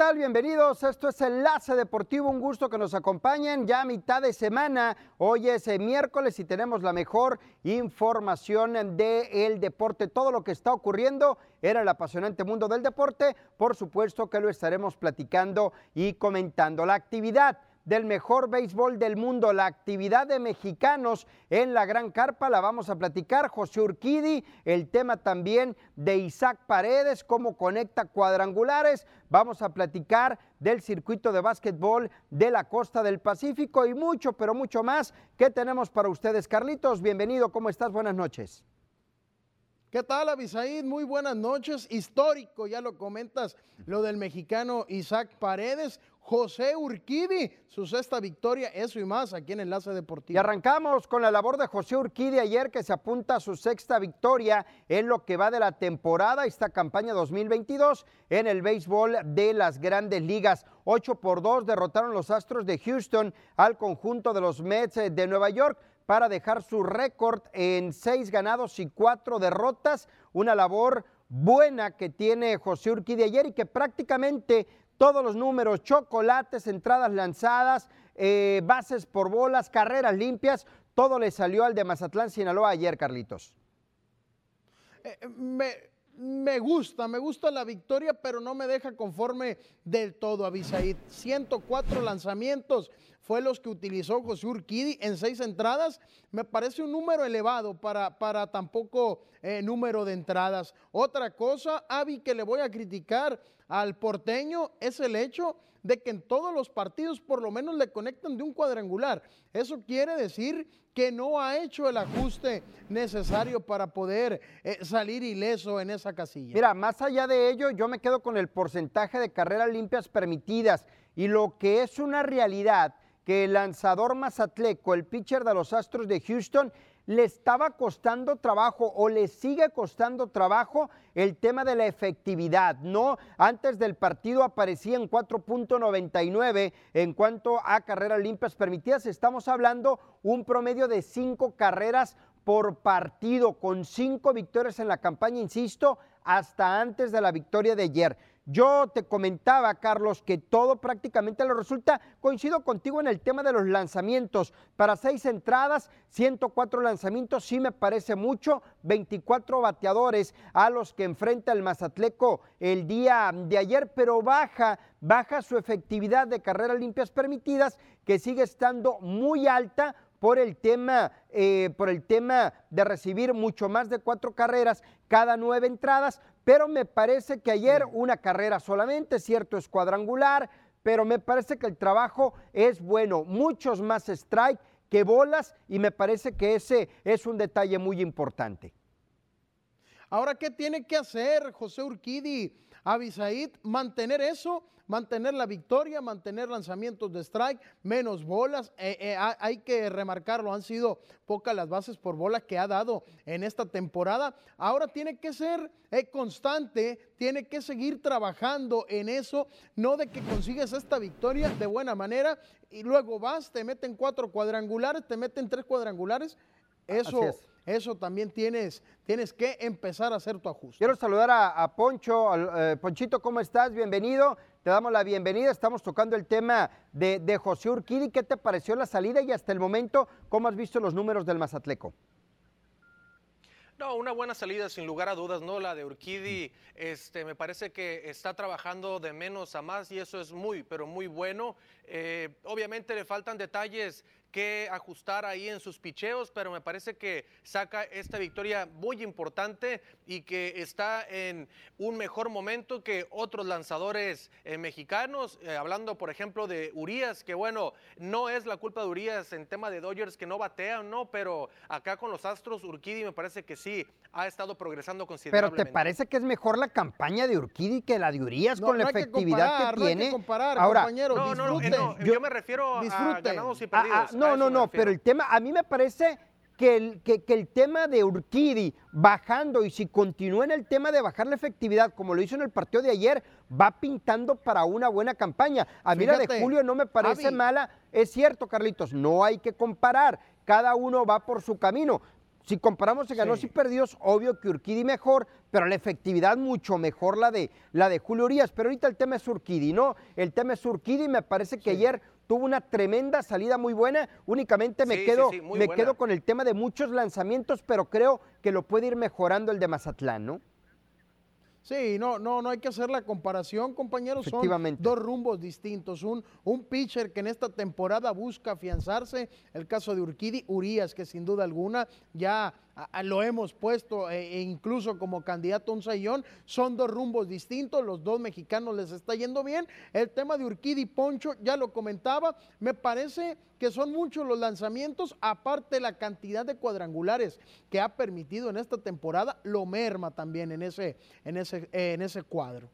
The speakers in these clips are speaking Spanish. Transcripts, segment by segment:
tal? Bienvenidos. Esto es Enlace Deportivo. Un gusto que nos acompañen ya a mitad de semana. Hoy es eh, miércoles y tenemos la mejor información del deporte. Todo lo que está ocurriendo era el apasionante mundo del deporte. Por supuesto que lo estaremos platicando y comentando. La actividad del mejor béisbol del mundo, la actividad de mexicanos en la Gran Carpa, la vamos a platicar. José Urquidi, el tema también de Isaac Paredes, cómo conecta cuadrangulares. Vamos a platicar del circuito de básquetbol de la costa del Pacífico y mucho, pero mucho más que tenemos para ustedes. Carlitos, bienvenido, ¿cómo estás? Buenas noches. ¿Qué tal, Abisaid? Muy buenas noches. Histórico, ya lo comentas, lo del mexicano Isaac Paredes. José Urquidi, su sexta victoria, eso y más aquí en Enlace Deportivo. Y arrancamos con la labor de José Urquidi ayer que se apunta a su sexta victoria en lo que va de la temporada, esta campaña 2022 en el béisbol de las grandes ligas. 8 por 2 derrotaron los Astros de Houston al conjunto de los Mets de Nueva York para dejar su récord en seis ganados y cuatro derrotas. Una labor buena que tiene José Urquidi ayer y que prácticamente todos los números, chocolates, entradas lanzadas, eh, bases por bolas, carreras limpias, todo le salió al de Mazatlán, Sinaloa ayer, Carlitos. Eh, me, me, gusta, me gusta la victoria, pero no me deja conforme del todo, Abisaid. 104 lanzamientos fue los que utilizó José Urquidi en seis entradas. Me parece un número elevado para, para tampoco eh, número de entradas. Otra cosa, Avi, que le voy a criticar al porteño es el hecho de que en todos los partidos por lo menos le conectan de un cuadrangular. Eso quiere decir que no ha hecho el ajuste necesario para poder eh, salir ileso en esa casilla. Mira, más allá de ello, yo me quedo con el porcentaje de carreras limpias permitidas y lo que es una realidad que el lanzador mazatleco, el pitcher de los Astros de Houston, le estaba costando trabajo o le sigue costando trabajo el tema de la efectividad, ¿no? Antes del partido aparecía en 4.99 en cuanto a carreras limpias permitidas. Estamos hablando un promedio de cinco carreras por partido, con cinco victorias en la campaña, insisto, hasta antes de la victoria de ayer. Yo te comentaba, Carlos, que todo prácticamente lo resulta. Coincido contigo en el tema de los lanzamientos. Para seis entradas, 104 lanzamientos, sí me parece mucho. 24 bateadores a los que enfrenta el Mazatleco el día de ayer, pero baja, baja su efectividad de carreras limpias permitidas, que sigue estando muy alta por el tema, eh, por el tema de recibir mucho más de cuatro carreras cada nueve entradas, pero me parece que ayer una carrera solamente, cierto, es cuadrangular, pero me parece que el trabajo es bueno, muchos más strike que bolas y me parece que ese es un detalle muy importante. Ahora, ¿qué tiene que hacer José Urquidi, Abisaid? Mantener eso mantener la victoria, mantener lanzamientos de strike, menos bolas. Eh, eh, hay que remarcarlo, han sido pocas las bases por bola que ha dado en esta temporada. Ahora tiene que ser eh, constante, tiene que seguir trabajando en eso, no de que consigues esta victoria de buena manera y luego vas, te meten cuatro cuadrangulares, te meten tres cuadrangulares. Eso, eso también tienes, tienes que empezar a hacer tu ajuste. Quiero saludar a, Poncho. Ponchito, ¿cómo estás? Bienvenido. Te damos la bienvenida. Estamos tocando el tema de, de José Urquidi. ¿Qué te pareció la salida y hasta el momento cómo has visto los números del Mazatleco? No, una buena salida sin lugar a dudas, ¿no? La de Urquidi, este, me parece que está trabajando de menos a más y eso es muy, pero muy bueno. Eh, obviamente le faltan detalles que ajustar ahí en sus picheos, pero me parece que saca esta victoria muy importante y que está en un mejor momento que otros lanzadores eh, mexicanos, eh, hablando por ejemplo de Urias, que bueno, no es la culpa de Urias en tema de Dodgers que no batean, no, pero acá con los Astros, Urquidi me parece que sí, ha estado progresando considerablemente. Pero ¿te parece que es mejor la campaña de Urquidi que la de Urias con la efectividad que, tiene? Ahora, no, no, no, yo, me refiero a ganados y perdidos. No, no, no, pero el tema, a mí me parece que el, que, el tema de Urquidi bajando y si continúa en el tema de bajar la efectividad como lo hizo en el partido de ayer, va pintando para una buena campaña. A mí la de Julio no me parece mala. Es cierto, Carlitos, no hay que comparar. Cada uno va por su camino Si comparamos en ganos Sí. y perdidos, obvio que Urquidi mejor, pero la efectividad mucho mejor la de, la de Julio Urias. Pero ahorita el tema es Urquidi, ¿no? El tema es Urquidi, me parece que ayer tuvo una tremenda salida muy buena. Únicamente me Sí, quedo, sí, me buena. quedo con el tema de muchos lanzamientos, pero creo que lo puede ir mejorando el de Mazatlán, ¿no? Sí, no, no, no hay que hacer la comparación, compañeros. Son dos rumbos distintos. Un, un pitcher que en esta temporada busca afianzarse. El caso de Urquidi, Urias, que sin duda alguna ya lo hemos puesto eh, e incluso como candidato a un sayón. Son dos rumbos distintos. Los dos mexicanos les está yendo bien. El tema de Urquidi Poncho, ya lo comentaba. Me parece que son muchos los lanzamientos, aparte la cantidad de cuadrangulares que ha permitido en esta temporada, lo merma también en ese, en ese, en ese cuadro.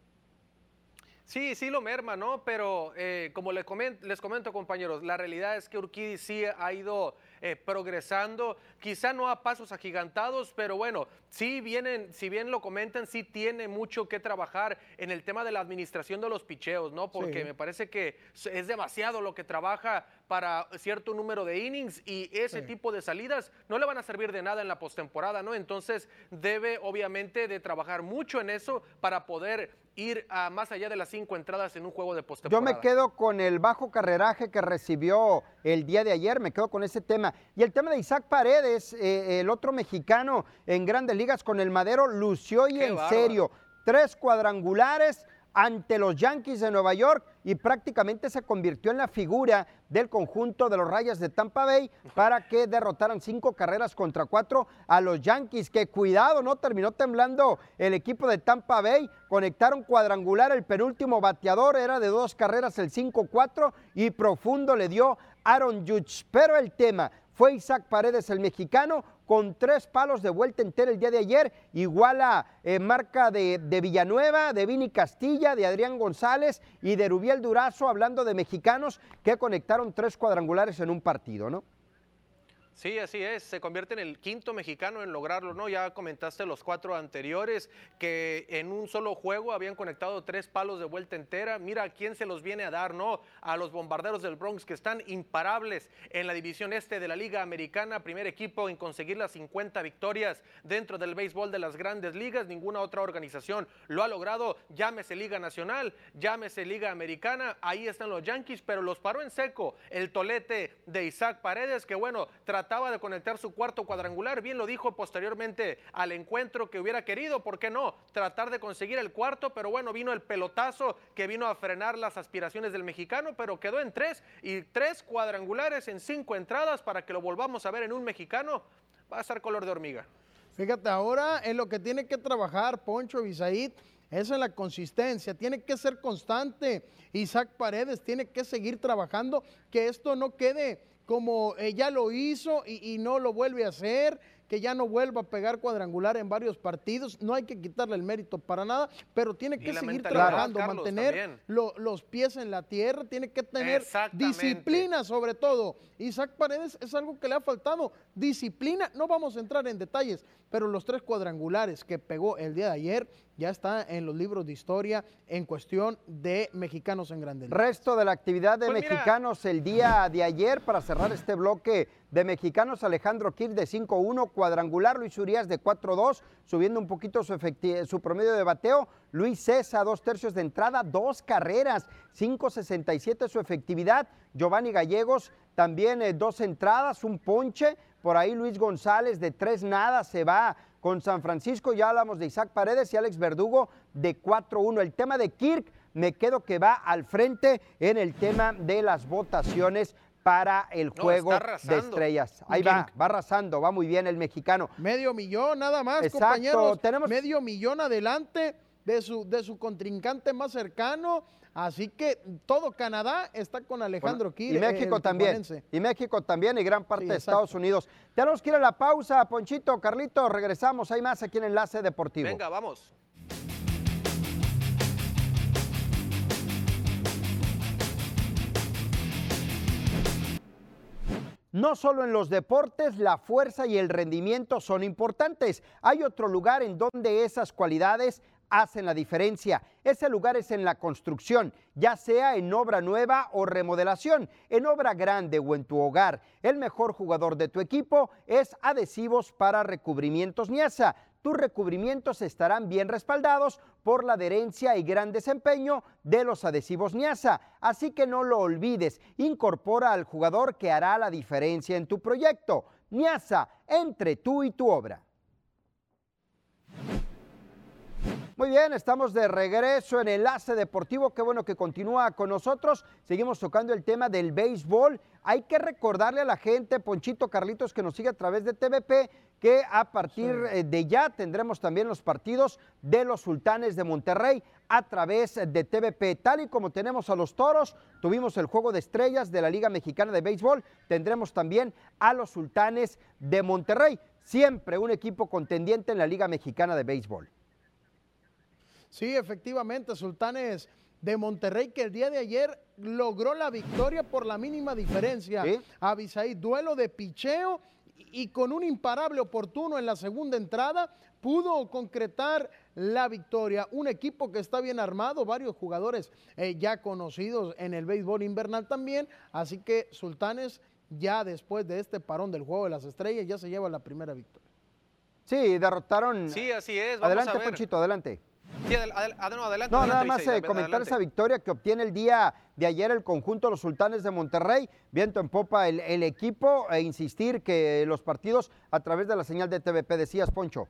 Sí, sí lo merma, ¿no? Pero eh, como les comento, les comento, compañeros, la realidad es que Urquidi sí ha ido eh, progresando, quizá no a pasos agigantados, pero bueno, sí vienen, si bien lo comentan, sí tiene mucho que trabajar en el tema de la administración de los picheos, ¿no? Porque Sí. me parece que es demasiado lo que trabaja para cierto número de innings y ese Sí. tipo de salidas no le van a servir de nada en la postemporada, ¿no? Entonces debe obviamente de trabajar mucho en eso para poder ir a más allá de las cinco entradas en un juego de Yo postemporada. me quedo con el bajo carreraje que recibió el día de ayer, me quedo con ese tema. Y el tema de Isaac Paredes, eh, el otro mexicano en grandes ligas con el Madero, lució y Qué en bárbaro. serio. Tres cuadrangulares ante los Yankees de Nueva York y prácticamente se convirtió en la figura del conjunto de los Rayas de Tampa Bay para que derrotaran cinco carreras contra cuatro a los Yankees. Que cuidado, ¿no? Terminó temblando el equipo de Tampa Bay. Conectaron cuadrangular, el penúltimo bateador era de dos carreras, el 5-4 y profundo le dio Aaron Judge. Pero el tema fue Isaac Paredes, el mexicano, con tres palos de vuelta entera el día de ayer, igual a eh, marca de, de Villanueva, de Vini Castilla, de Adrián González y de Rubiel Durazo, hablando de mexicanos que conectaron tres cuadrangulares en un partido, ¿no? Sí, así es. Se convierte en el quinto mexicano en lograrlo, ¿no? Ya comentaste los cuatro anteriores que en un solo juego habían conectado tres palos de vuelta entera. Mira quién se los viene a dar, ¿no? A los bombarderos del Bronx que están imparables en la división este de la Liga Americana. Primer equipo en conseguir las 50 victorias dentro del béisbol de las grandes ligas. Ninguna otra organización lo ha logrado. Llámese Liga Nacional, llámese Liga Americana. Ahí están los Yankees, pero los paró en seco el tolete de Isaac Paredes, que bueno, trataba de conectar su cuarto cuadrangular. Bien lo dijo posteriormente al encuentro que hubiera querido, ¿por qué no? Tratar de conseguir el cuarto, pero bueno, vino el pelotazo que vino a frenar las aspiraciones del mexicano, pero quedó en tres y tres cuadrangulares en cinco entradas para que lo volvamos a ver en un mexicano. Va a estar color de hormiga. Fíjate, ahora en lo que tiene que trabajar Poncho Bisaid es en la consistencia, tiene que ser constante. Isaac Paredes tiene que seguir trabajando, que esto no quede como eh, ya lo hizo y, y no lo vuelve a hacer, que ya no vuelva a pegar cuadrangular en varios partidos. No hay que quitarle el mérito para nada, pero tiene que seguir trabajando, Carlos, mantener lo- los pies en la tierra, tiene que tener disciplina sobre todo. Isaac Paredes es algo que le ha faltado, disciplina. No vamos a entrar en detalles, pero los tres cuadrangulares que pegó el día de ayer ya está en los libros de historia en cuestión de mexicanos en Grandes Ligas. Resto de la actividad de Pues mira. mexicanos el día de ayer para cerrar este bloque de mexicanos. Alejandro Kirk de 5-1, cuadrangular, Luis Urias de 4-2, subiendo un poquito su promedio de bateo. Luis César, dos tercios de entrada, dos carreras, 5.67 su efectividad. Giovanni Gallegos también eh, dos entradas, un ponche. Por ahí Luis González de tres nada se va con San Francisco. Ya hablamos de Isaac Paredes y Alex Verdugo de 4-1. El tema de Kirk me quedo que va al frente en el tema de las votaciones para el juego de estrellas. Ahí va, va arrasando, va muy bien el mexicano. Medio millón nada más, Exacto, compañeros. tenemos- Medio millón adelante de su, de su contrincante más cercano. Así que todo Canadá está con Alejandro Kirk. Y México el también. tijuanense. Y México también y gran parte Sí, de. Estados Unidos. Tenemos que ir a la pausa, Ponchito, Carlito, regresamos. Hay más aquí en Enlace Deportivo. Venga, vamos. No solo en los deportes, la fuerza y el rendimiento son importantes. Hay otro lugar en donde esas cualidades hacen la diferencia. Ese lugar es en la construcción, ya sea en obra nueva o remodelación, en obra grande o en tu hogar. El mejor jugador de tu equipo es Adhesivos para Recubrimientos Niasa. Tus recubrimientos estarán bien respaldados por la adherencia y gran desempeño de los adhesivos Niasa. Así que no lo olvides, incorpora al jugador que hará la diferencia en tu proyecto. Niasa, entre tú y tu obra. Muy bien, estamos de regreso en Enlace Deportivo. Qué bueno que continúa con nosotros. Seguimos tocando el tema del béisbol. Hay que recordarle a la gente, Ponchito Carlitos, que nos sigue a través de TVP, que a partir eh, de ya tendremos también los partidos de los Sultanes de Monterrey a través de TVP. Tal y como tenemos a los Toros, tuvimos el Juego de Estrellas de la Liga Mexicana de Béisbol, tendremos también a los Sultanes de Monterrey. Siempre un equipo contendiente en la Liga Mexicana de Béisbol. Sí, efectivamente, Sultanes de Monterrey que el día de ayer logró la victoria por la mínima diferencia. ¿Sí? duelo de picheo y con un imparable oportuno en la segunda entrada pudo concretar la victoria. Un equipo que está bien armado, varios jugadores eh, ya conocidos en el béisbol invernal también, así que Sultanes ya después de este parón del juego de las estrellas ya se lleva la primera victoria. Sí, derrotaron. Sí, así es. adelante, Ponchito, adelante. Sí, adelante. No, nada más eh, comentar esa victoria que obtiene el día de ayer el conjunto de los Sultanes de Monterrey, viento en popa el, el equipo e insistir que los partidos a través de la señal de TVP, decías Poncho.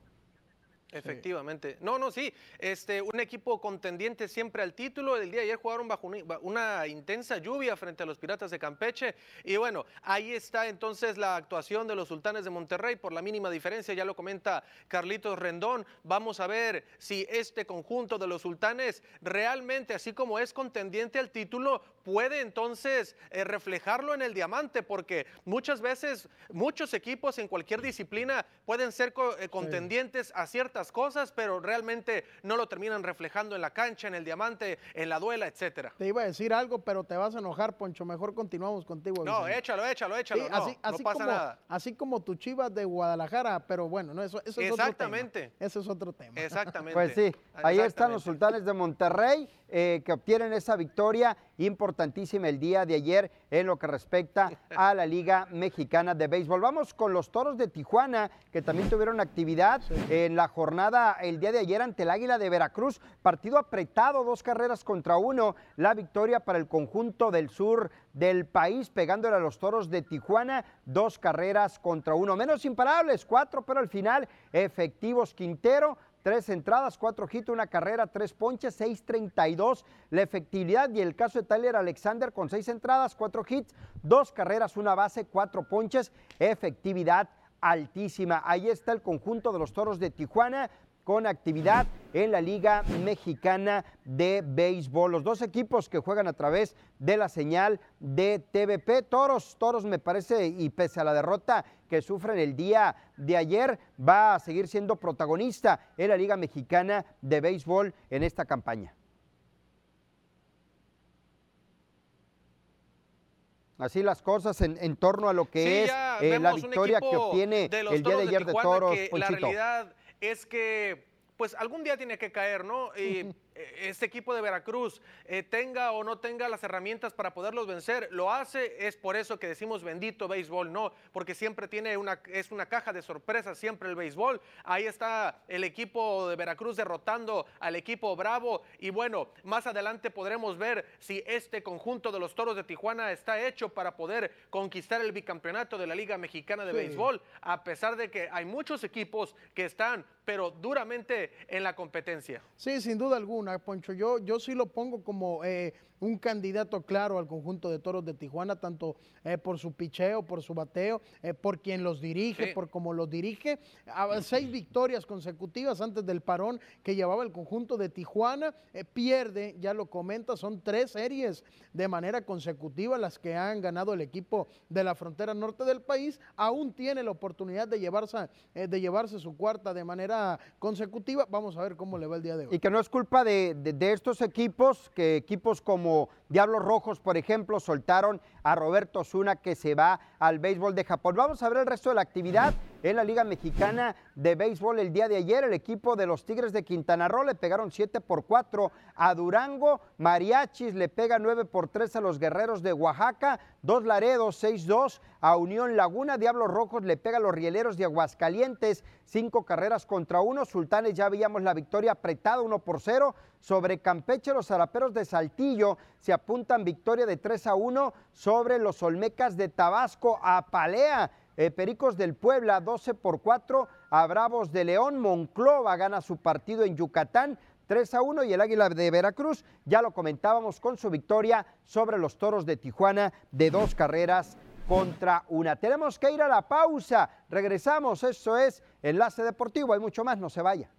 Efectivamente. No, no, sí. Este, un equipo contendiente siempre al título. El día de ayer jugaron bajo una, intensa lluvia frente a los Piratas de Campeche. Y bueno, ahí está entonces la actuación de los Sultanes de Monterrey por la mínima diferencia. Ya lo comenta Carlitos Rendón. Vamos a ver si este conjunto de los Sultanes realmente, así como es contendiente al título, puede entonces eh, reflejarlo en el diamante, porque muchas veces muchos equipos en cualquier disciplina pueden ser eh, contendientes a ciertas cosas, pero realmente no lo terminan reflejando en la cancha, en el diamante, en la duela, etcétera. Te iba a decir algo, pero te vas a enojar, Poncho. Mejor continuamos contigo. No, échalo, échalo, échalo. no, así, no pasa como, nada. Así como tu Chivas de Guadalajara, pero bueno, no, eso, eso es Exactamente. otro tema. Eso es otro tema. Exactamente. Pues sí, ahí están los sultanes de Monterrey eh, que obtienen esa victoria importantísima el día de ayer en lo que respecta a la Liga Mexicana de Béisbol. Vamos con los Toros de Tijuana, que también tuvieron actividad en la jornada el día de ayer ante el Águila de Veracruz. Partido apretado, dos carreras contra uno. La victoria para el conjunto del sur del país, pegándole a los Toros de Tijuana, dos carreras contra uno. Menos imparables, cuatro, pero al final efectivos Quintero tres entradas, cuatro hits, una carrera, tres ponches, 6.32 la efectividad y el caso de Tyler Alexander con seis entradas, cuatro hits, dos carreras, una base, cuatro ponches, efectividad altísima. Ahí está el conjunto de los Toros de Tijuana con actividad en la Liga Mexicana de Béisbol. Los dos equipos que juegan a través de la señal de TVP. Toros, Toros me parece, y pese a la derrota que sufren el día de ayer, va a seguir siendo protagonista en la Liga Mexicana de Béisbol en esta campaña. Así las cosas en, torno a lo que es eh, la victoria que obtiene el día de ayer de, Toros. la realidad es que pues algún día tiene que caer, ¿no? Y este equipo de Veracruz eh, tenga o no tenga las herramientas para poderlos vencer, lo hace, es por eso que decimos bendito béisbol, no, porque siempre tiene una, es una caja de sorpresas, siempre el béisbol. Ahí está el equipo de Veracruz derrotando al equipo Bravo y bueno, más adelante podremos ver si este conjunto de los Toros de Tijuana está hecho para poder conquistar el bicampeonato de la Liga Mexicana de Béisbol, a pesar de que hay muchos equipos que están pero duramente en la competencia. Sí, sin duda alguna, Poncho. Yo, yo sí lo pongo como eh, un candidato claro al conjunto de toros de Tijuana, tanto eh, por su picheo, por su bateo, eh, por quien los dirige, por cómo los dirige. seis victorias consecutivas antes del parón que llevaba el conjunto de Tijuana. Eh, pierde, ya lo comenta, son tres series de manera consecutiva las que han ganado el equipo de la frontera norte del país. Aún tiene la oportunidad de llevarse, de llevarse su cuarta de manera consecutiva. Vamos a ver cómo le va el día de hoy. Y que no es culpa de, de estos equipos, que equipos como como Diablos Rojos, por ejemplo, soltaron a Roberto Zuna que se va al béisbol de Japón. Vamos a ver el resto de la actividad en la Liga Mexicana de Béisbol el día de ayer. El equipo de los Tigres de Quintana Roo le pegaron 7 por 4 a Durango. Mariachis le pega 9 por 3 a los Guerreros de Oaxaca. Dos Laredos 6-2 a Unión Laguna. Diablos Rojos le pega a los Rieleros de Aguascalientes. Cinco carreras contra uno. Sultanes ya veíamos la victoria apretada 1 por 0 sobre Campeche. Los Zaraperos de Saltillo se apuntan victoria de 3 a 1 sobre los Olmecas de Tabasco. A Palea eh, Pericos del Puebla 12 por 4 a Bravos de León. Monclova gana su partido en Yucatán 3 a 1 y el Águila de Veracruz, ya lo comentábamos con su victoria sobre los Toros de Tijuana de dos carreras contra una. Tenemos que ir a la pausa. Regresamos, eso es Enlace Deportivo. Hay mucho más, no se vaya.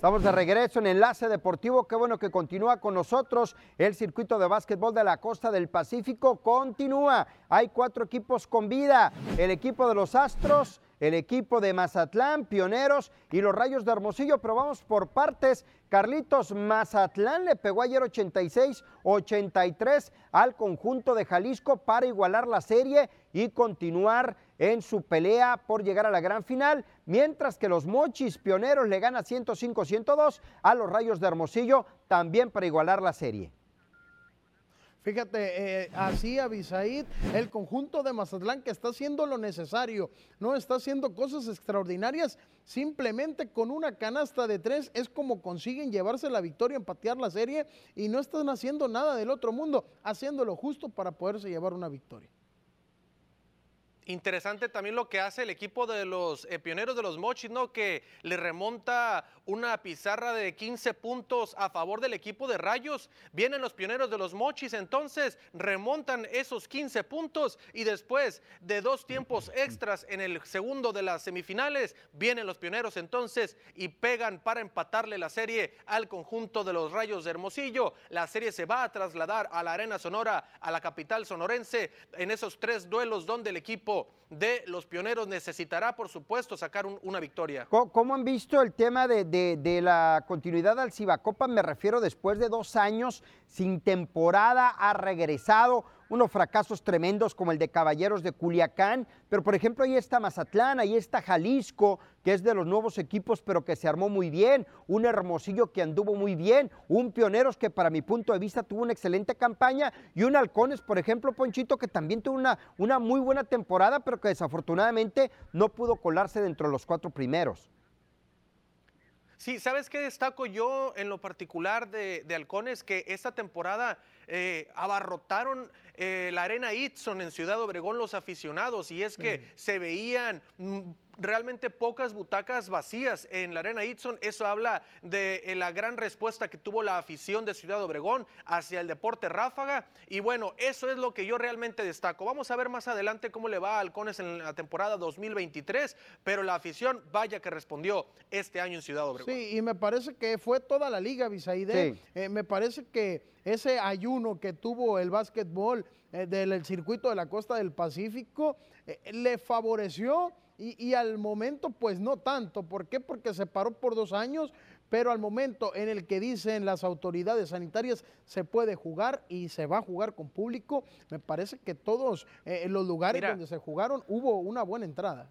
Estamos de regreso en Enlace Deportivo. Qué bueno que continúa con nosotros. El circuito de básquetbol de la costa del Pacífico continúa. Hay cuatro equipos con vida. El equipo de los Astros, el equipo de Mazatlán, Pioneros y los Rayos de Hermosillo. Pero vamos por partes. Carlitos Mazatlán le pegó ayer 86-83 al conjunto de Jalisco para igualar la serie y continuar en su pelea por llegar a la gran final, mientras que los Mochis Pioneros le gana 105-102 a los Rayos de Hermosillo, también para igualar la serie. Fíjate, eh, así Abisaid, el conjunto de Mazatlán que está haciendo lo necesario, no está haciendo cosas extraordinarias, simplemente con una canasta de tres es como consiguen llevarse la victoria, empatear la serie y no están haciendo nada del otro mundo, haciéndolo justo para poderse llevar una victoria. Interesante también lo que hace el equipo de los eh, pioneros de los Mochis, ¿no? Que le remonta una pizarra de 15 puntos a favor del equipo de Rayos. Vienen los pioneros de los Mochis, entonces remontan esos 15 puntos y después de dos tiempos extras en el segundo de las semifinales, vienen los pioneros entonces y pegan para empatarle la serie al conjunto de los Rayos de Hermosillo. La serie se va a trasladar a la Arena Sonora, a la capital sonorense, en esos tres duelos donde el equipo de los pioneros necesitará, por supuesto, sacar una victoria. ¿Cómo, han visto el tema de, de, la continuidad al Cibacopa? Me refiero después de dos años sin temporada, ha regresado unos fracasos tremendos como el de Caballeros de Culiacán, pero por ejemplo ahí está Mazatlán, ahí está Jalisco, que es de los nuevos equipos, pero que se armó muy bien, un Hermosillo que anduvo muy bien, un Pioneros que para mi punto de vista tuvo una excelente campaña y un Halcones, por ejemplo, Ponchito, que también tuvo una, una muy buena temporada, pero que desafortunadamente no pudo colarse dentro de los cuatro primeros. Sí, ¿sabes qué destaco yo en lo particular de, de Halcones? Que esta temporada eh, abarrotaron eh, la arena Itson en Ciudad Obregón los aficionados y es que se veían mm, realmente pocas butacas vacías en la arena Itson. Eso habla de eh, la gran respuesta que tuvo la afición de Ciudad Obregón hacia el deporte ráfaga. Y bueno, eso es lo que yo realmente destaco. Vamos a ver más adelante cómo le va a Halcones en la temporada 2023, pero la afición, vaya que respondió este año en Ciudad Obregón. Sí, y me parece que fue toda la liga, Bisaide. me parece que ese ayuno que tuvo el básquetbol eh, del circuito de la costa del Pacífico eh, le favoreció y, al momento pues no tanto. ¿Por qué? Porque se paró por dos años, pero al momento en el que dicen las autoridades sanitarias se puede jugar y se va a jugar con público, me parece que todos eh, los lugares donde se jugaron hubo una buena entrada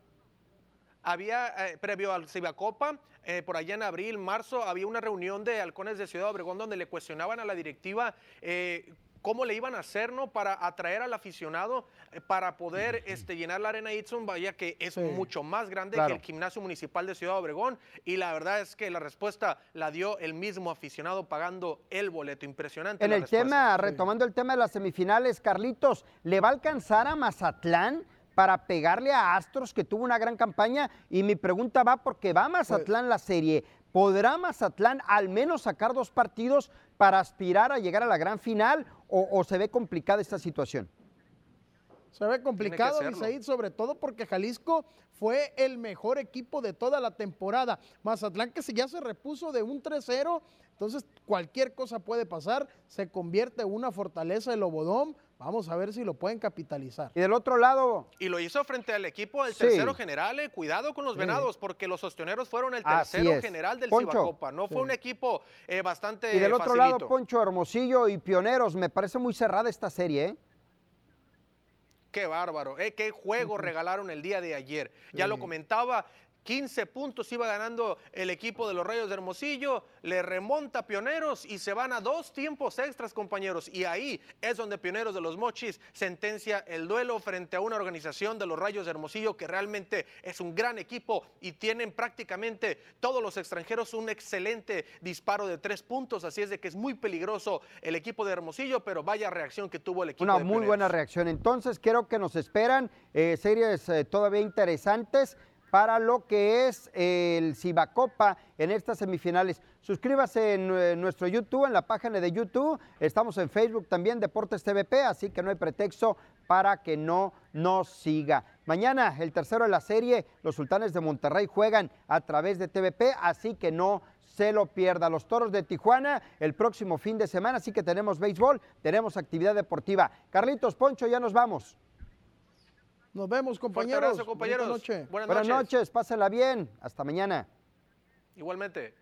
había, previo al Cibacopa, eh, por allá en abril, marzo, había una reunión de halcones de Ciudad Obregón donde le cuestionaban a la directiva eh, cómo le iban a hacer, ¿no? Para atraer al aficionado, eh, para poder este, llenar la arena Itson, vaya que es mucho más grande que el gimnasio municipal de Ciudad Obregón. Y la verdad es que la respuesta la dio el mismo aficionado pagando el boleto. Impresionante. En el tema, retomando el tema de las semifinales, Carlitos, ¿le va a alcanzar a Mazatlán? para pegarle a Astros, que tuvo una gran campaña. Y mi pregunta va porque va Mazatlán la serie. ¿Podrá Mazatlán al menos sacar dos partidos para aspirar a llegar a la gran final o, se ve complicada esta situación? Se ve complicado, Isaí, sobre todo porque Jalisco fue el mejor equipo de toda la temporada. Mazatlán que si ya se repuso de un 3-0, entonces cualquier cosa puede pasar, se convierte en una fortaleza del Lobodón. Vamos a ver si lo pueden capitalizar. Y del otro lado. Y lo hizo frente al equipo del tercero general. Eh. Cuidado con los venados, porque los ostioneros fueron el tercero general del Cibacopa. No fue un equipo eh, bastante. Y del otro lado, Poncho Hermosillo y Pioneros. Me parece muy cerrada esta serie, ¿eh? Qué bárbaro, ¿eh? qué juego regalaron el día de ayer. Ya lo comentaba, 15 puntos iba ganando el equipo de los Rayos de Hermosillo, le remonta Pioneros y se van a dos tiempos extras, compañeros. Y ahí es donde Pioneros de los Mochis sentencia el duelo frente a una organización de los Rayos de Hermosillo que realmente es un gran equipo y tienen prácticamente todos los extranjeros un excelente disparo de tres puntos. Así es de que es muy peligroso el equipo de Hermosillo, pero vaya reacción que tuvo el equipo. Una muy buena reacción. Entonces, creo que nos esperan eh, series eh, todavía interesantes para lo que es el Cibacopa en estas semifinales. Suscríbase en, nuestro YouTube, en la página de YouTube. Estamos en Facebook también, Deportes TVP, así que no hay pretexto para que no nos siga. Mañana, el tercero de la serie, los Sultanes de Monterrey juegan a través de TVP, así que no se lo pierda. Los Toros de Tijuana el próximo fin de semana, así que tenemos béisbol, tenemos actividad deportiva. Carlitos Poncho, ya nos vamos. Nos vemos, compañeros. compañeros. Buenas noches. Buenas noches, pásenla bien. Hasta mañana. Igualmente.